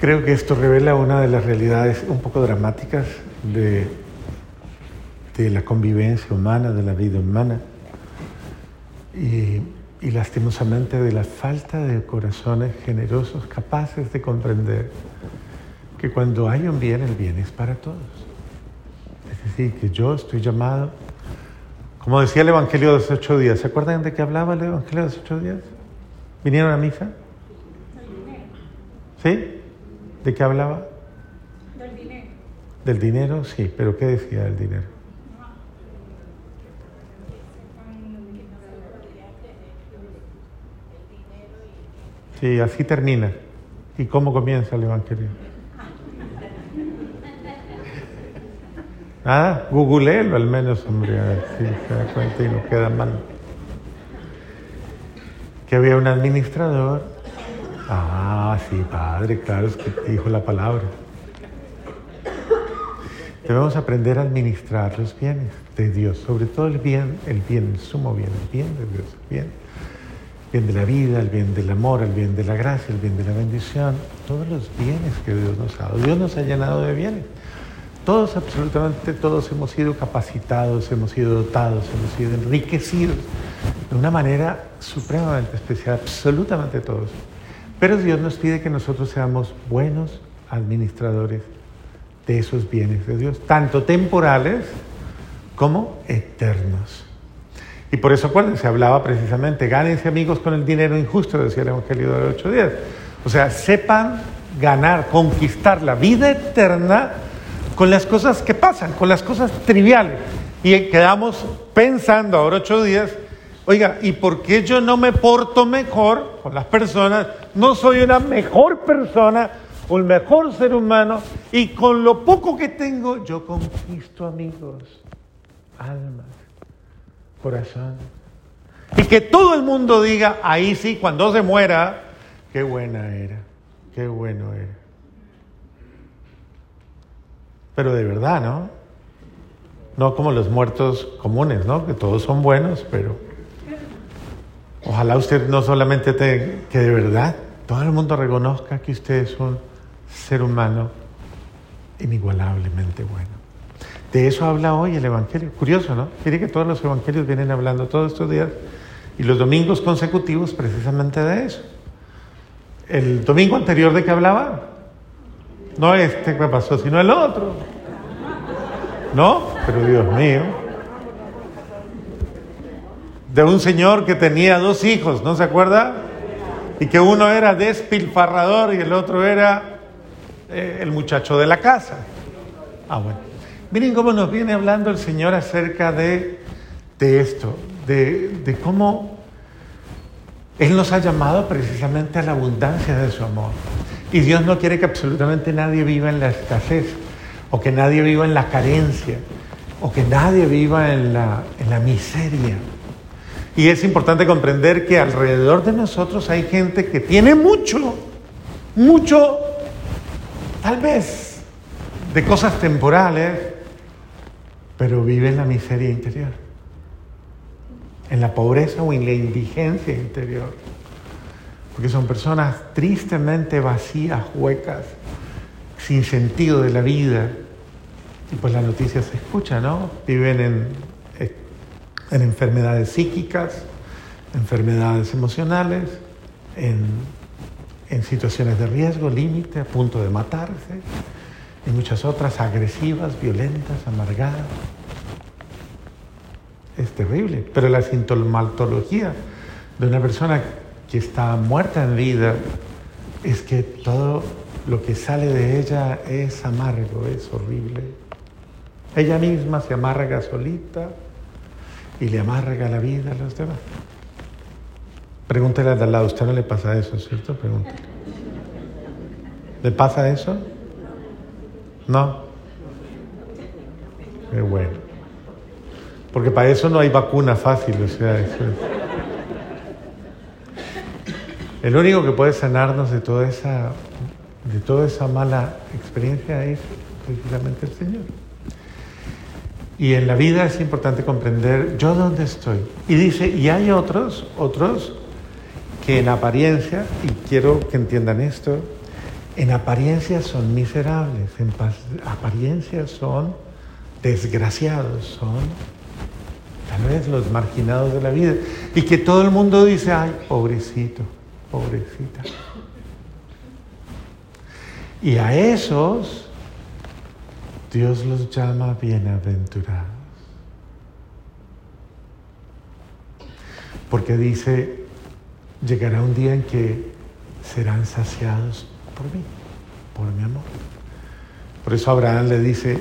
Creo que esto revela una de las realidades un poco dramáticas de, de la convivencia humana, de la vida humana. Y, y lastimosamente de la falta de corazones generosos capaces de comprender que cuando hay un bien, el bien es para todos. Es decir, que yo estoy llamado, como decía el Evangelio de los ocho días, ¿se acuerdan de qué hablaba el Evangelio de los ocho días? ¿Vinieron a misa? ¿Sí? ¿De qué hablaba? Del dinero. Del dinero, sí, pero ¿qué decía del dinero? Sí, así termina. ¿Y cómo comienza el Evangelio? Nada, googleelo al menos, hombre, a ver si se da cuenta y no queda mal. Que había un administrador. Ah, sí, padre, claro, es que dijo la palabra. Debemos aprender a administrar los bienes de Dios, sobre todo el bien, el bien, el sumo bien, el bien de Dios, el bien, el bien de la vida, el bien del amor, el bien de la gracia, el bien de la bendición, todos los bienes que Dios nos ha dado. Dios nos ha llenado de bienes. Todos, absolutamente todos hemos sido capacitados, hemos sido dotados, hemos sido enriquecidos de una manera supremamente especial, absolutamente todos. Pero Dios nos pide que nosotros seamos buenos administradores de esos bienes de Dios, tanto temporales como eternos. Y por eso, acuérdense, hablaba precisamente, gánense amigos con el dinero injusto, decía el Evangelio de los ocho días. O sea, sepan ganar, conquistar la vida eterna con las cosas que pasan, con las cosas triviales. Y quedamos pensando ahora ocho días, oiga, ¿y por qué yo no me porto mejor con las personas? No soy una mejor persona, un mejor ser humano, y con lo poco que tengo yo conquisto amigos, almas, corazón. Y que todo el mundo diga, ahí sí, cuando se muera, qué buena era, qué bueno era. Pero de verdad, ¿no? No como los muertos comunes, ¿no? Que todos son buenos, pero ojalá usted no solamente te, que de verdad todo el mundo reconozca que usted es un ser humano inigualablemente bueno. De eso habla hoy el Evangelio. Curioso, ¿no? Quiere que todos los Evangelios vienen hablando todos estos días y los domingos consecutivos precisamente de eso. El domingo anterior de qué hablaba? No este que pasó, sino el otro. ¿No? Pero Dios mío. De un señor que tenía dos hijos, ¿no se acuerda? Y que uno era despilfarrador y el otro era eh, el muchacho de la casa. Ah, bueno. Miren cómo nos viene hablando el Señor acerca de, de esto, de, de cómo Él nos ha llamado precisamente a la abundancia de su amor. Y Dios no quiere que absolutamente nadie viva en la escasez, o que nadie viva en la carencia, o que nadie viva en la, en la miseria. Y es importante comprender que alrededor de nosotros hay gente que tiene mucho, mucho, tal vez, de cosas temporales, pero vive en la miseria interior, en la pobreza o en la indigencia interior porque son personas tristemente vacías, huecas, sin sentido de la vida. Y pues la noticia se escucha, ¿no? Viven en, en enfermedades psíquicas, enfermedades emocionales, en, en situaciones de riesgo, límite, a punto de matarse, y muchas otras agresivas, violentas, amargadas. Es terrible, pero la sintomatología de una persona que está muerta en vida es que todo lo que sale de ella es amargo, es horrible. Ella misma se amarga solita y le amarga la vida a los demás. Pregúntele al lado, ¿usted no le pasa eso, cierto? Pregúntele. ¿Le pasa eso? No. Qué bueno. Porque para eso no hay vacuna fácil, o sea, eso es. El único que puede sanarnos de toda esa, de toda esa mala experiencia es precisamente el Señor. Y en la vida es importante comprender yo dónde estoy. Y dice, y hay otros, otros que en apariencia, y quiero que entiendan esto, En apariencia son miserables, en apariencia son desgraciados, son tal vez los marginados de la vida. Y que todo el mundo dice, ay, pobrecito, pobrecita. Y a esos Dios los llama bienaventurados. Porque dice, llegará un día en que serán saciados por mí, por mi amor. Por eso Abraham le dice,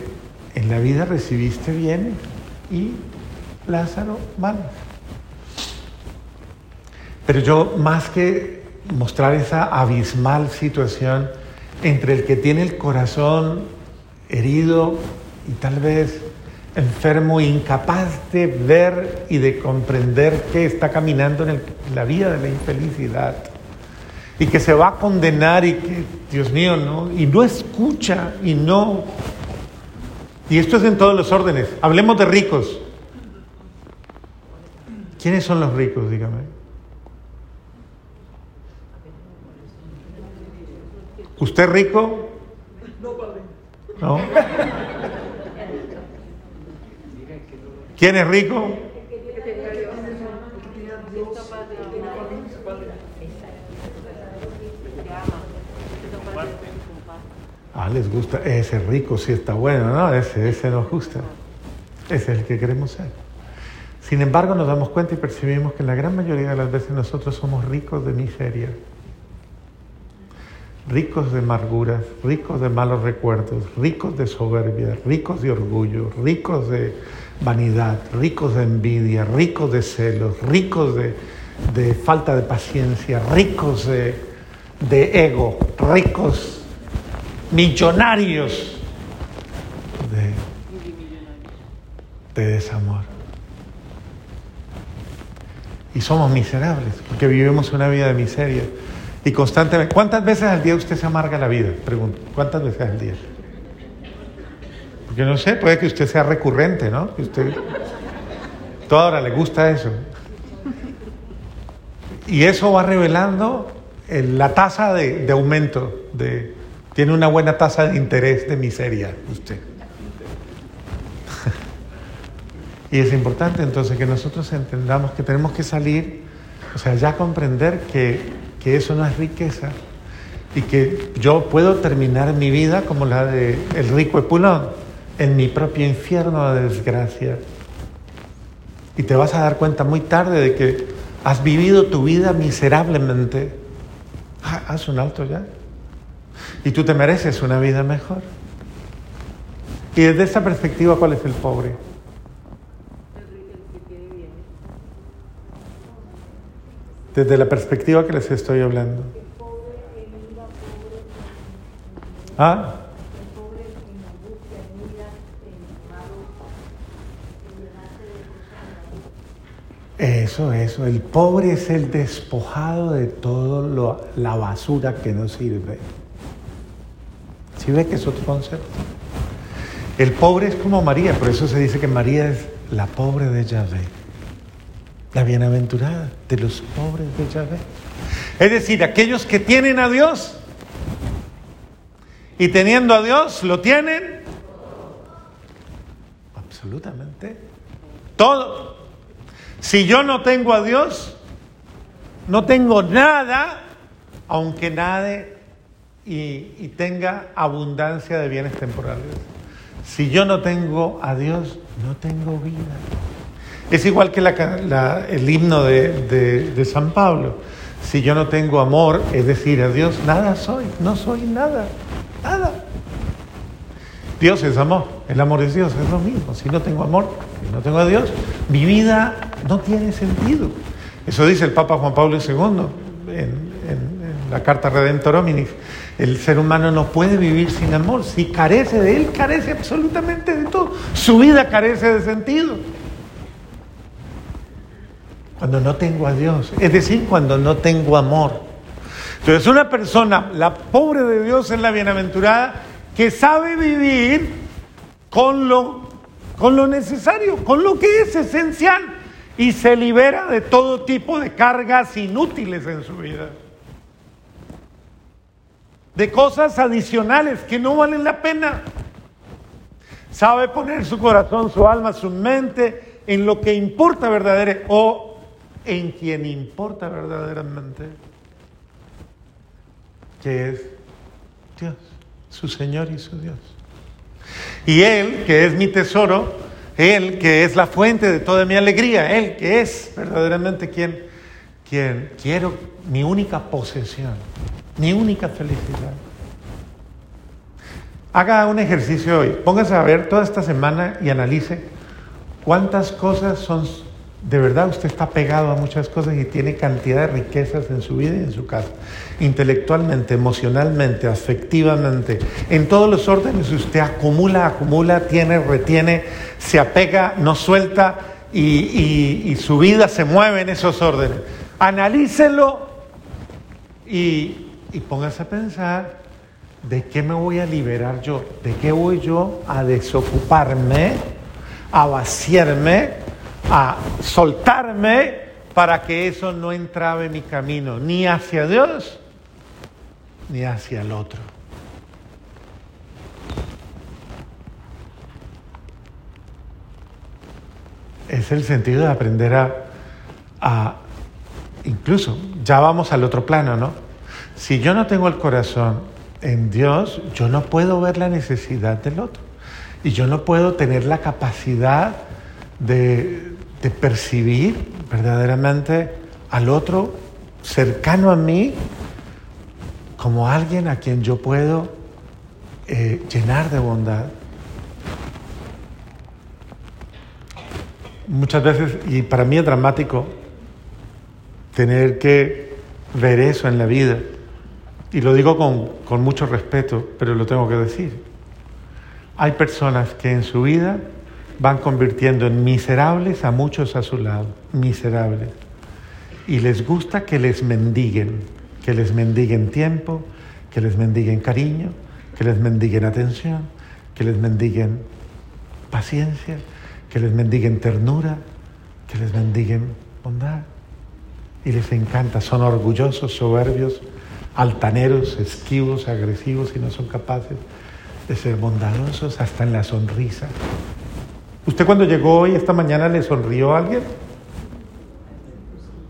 en la vida recibiste bienes y Lázaro mal. Pero yo, más que mostrar esa abismal situación entre el que tiene el corazón herido y tal vez enfermo, incapaz de ver y de comprender que está caminando en, la vida de la infelicidad y que se va a condenar y que, Dios mío, ¿no? Y no escucha y no. Y esto es en todos los órdenes. Hablemos de ricos. ¿Quiénes son los ricos? Dígame. ¿Usted rico? No. ¿Quién es rico? Ah, les gusta, ese rico sí está bueno, ¿no? Ese, ese nos gusta. Ese es el que queremos ser. Sin embargo, nos damos cuenta y percibimos que la gran mayoría de las veces nosotros somos ricos de miseria, ricos de amarguras, ricos de malos recuerdos, ricos de soberbia, ricos de orgullo, ricos de vanidad, ricos de envidia, ricos de celos, ricos de, falta de paciencia, ricos de, de ego, ricos millonarios de, de desamor. Y somos miserables porque vivimos una vida de miseria. Y constantemente, ¿cuántas veces al día usted se amarga la vida? Pregunto, ¿cuántas veces al día? Porque no sé, puede que usted sea recurrente, ¿no? Que usted toda hora le gusta eso. Y eso va revelando la tasa de, de aumento, de, tiene una buena tasa de interés de miseria usted. y es importante entonces que nosotros entendamos que tenemos que salir, o sea, ya comprender que que eso no es riqueza y que yo puedo terminar mi vida como la de el rico Epulón, en mi propio infierno de desgracia. Y te vas a dar cuenta muy tarde de que has vivido tu vida miserablemente. Ah, haz un alto ya. Y tú te mereces una vida mejor. Y desde esa perspectiva, ¿cuál es el pobre? Desde la perspectiva que les estoy hablando. ¿Ah? Eso, eso. El pobre es el despojado de toda la basura que no sirve. ¿Sí ve que es otro concepto? El pobre es como María, por eso se dice que María es la pobre de Yahvé la bienaventurada de los pobres de Yahvé. Es decir, aquellos que tienen a Dios y teniendo a Dios lo tienen absolutamente todo. Si yo no tengo a Dios, no tengo nada, aunque nade y, y tenga abundancia de bienes temporales. Si yo no tengo a Dios, no tengo vida. Es igual que el himno de, San Pablo. Si yo no tengo amor, es decir, a Dios, nada soy, no soy nada, nada. Dios es amor, el amor es Dios, es lo mismo. Si no tengo amor, si no tengo a Dios, mi vida no tiene sentido. Eso dice el Papa Juan Pablo II en, la Carta Redentor Hominis. El ser humano no puede vivir sin amor. Si carece de él, carece absolutamente de todo. Su vida carece de sentido cuando no tengo a Dios, es decir, cuando no tengo amor. Entonces una persona, la pobre de Dios es la bienaventurada, que sabe vivir con lo, con lo necesario, con lo que es esencial, y se libera de todo tipo de cargas inútiles en su vida. de cosas adicionales que no valen la pena. Sabe poner su corazón, su alma, su mente en lo que importa verdaderamente o en quien importa verdaderamente, que es Dios, su Señor y su Dios. Y Él, que es mi tesoro, Él, que es la fuente de toda mi alegría, Él, que es verdaderamente quien, quien quiero, mi única posesión, mi única felicidad. Haga un ejercicio hoy, póngase a ver toda esta semana y analice cuántas cosas son, de verdad usted está pegado a muchas cosas y tiene cantidad de riquezas en su vida y en su casa, intelectualmente, emocionalmente, afectivamente, en todos los órdenes usted acumula, acumula, tiene, retiene, se apega, no suelta y, su vida se mueve en esos órdenes. Analícelo y, y póngase a pensar ¿de qué me voy a liberar yo? ¿De qué voy yo a desocuparme, a vaciarme, a soltarme para que eso no entrabe mi camino, ni hacia Dios, ni hacia el otro? Es el sentido de aprender a, a, incluso, ya vamos al otro plano, ¿no? Si yo no tengo el corazón en Dios yo no puedo ver la necesidad del otro. Y yo no puedo tener la capacidad de, percibir verdaderamente al otro cercano a mí como alguien a quien yo puedo eh, llenar de bondad. Muchas veces, y para mí es dramático tener que ver eso en la vida, y lo digo con, mucho respeto, pero lo tengo que decir. Hay personas que en su vida van convirtiendo en miserables a muchos a su lado, miserables. Y les gusta que les mendiguen, que les mendiguen tiempo, que les mendiguen cariño, que les mendiguen atención, que les mendiguen paciencia, que les mendiguen ternura, que les mendiguen bondad. Y les encanta, son orgullosos, soberbios, altaneros, esquivos, agresivos y no son capaces de ser bondadosos hasta en la sonrisa. ¿Usted cuando llegó hoy, esta mañana, le sonrió a alguien?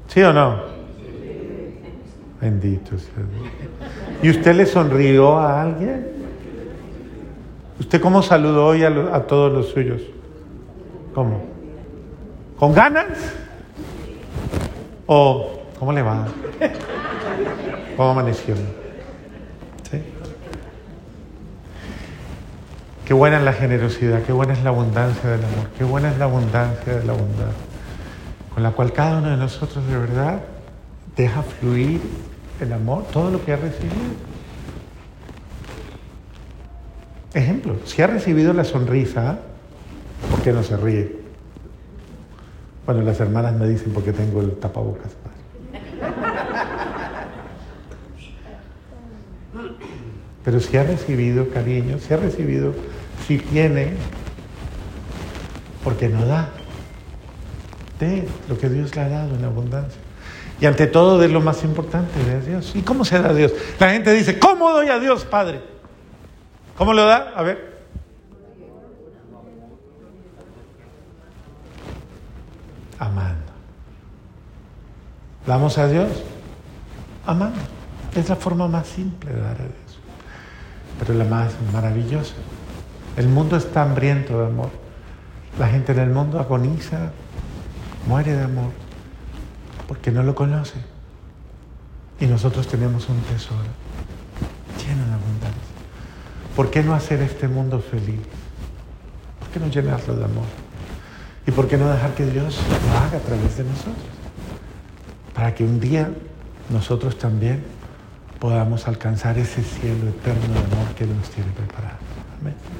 ¿Sí o no? Bendito sea. ¿Y usted le sonrió a alguien? ¿Usted cómo saludó hoy a, a todos los suyos? ¿Cómo? ¿Con ganas? ¿O cómo le va? ¿Cómo amaneció? Qué buena es la generosidad, qué buena es la abundancia del amor, qué buena es la abundancia de la bondad, con la cual cada uno de nosotros de verdad deja fluir el amor, todo lo que ha recibido. Ejemplo, si ha recibido la sonrisa, ¿por qué no se ríe? Bueno, las hermanas me dicen porque tengo el tapabocas. Pero si ha recibido cariño, si ha recibido, si tiene, porque no da. De lo que Dios le ha dado en abundancia. Y ante todo de lo más importante de Dios. ¿Y cómo se da a Dios? La gente dice, ¿cómo doy a Dios, Padre? ¿Cómo lo da? A ver. Amando. ¿Damos a Dios? Amando. Es la forma más simple de dar a Dios pero la más maravillosa. El mundo está hambriento de amor. La gente en el mundo agoniza, muere de amor, porque no lo conoce. Y nosotros tenemos un tesoro lleno de abundancia. ¿Por qué no hacer este mundo feliz? ¿Por qué no llenarlo de amor? ¿Y por qué no dejar que Dios lo haga a través de nosotros? Para que un día nosotros también podamos alcanzar ese cielo eterno de amor que Él nos tiene preparado. Amén.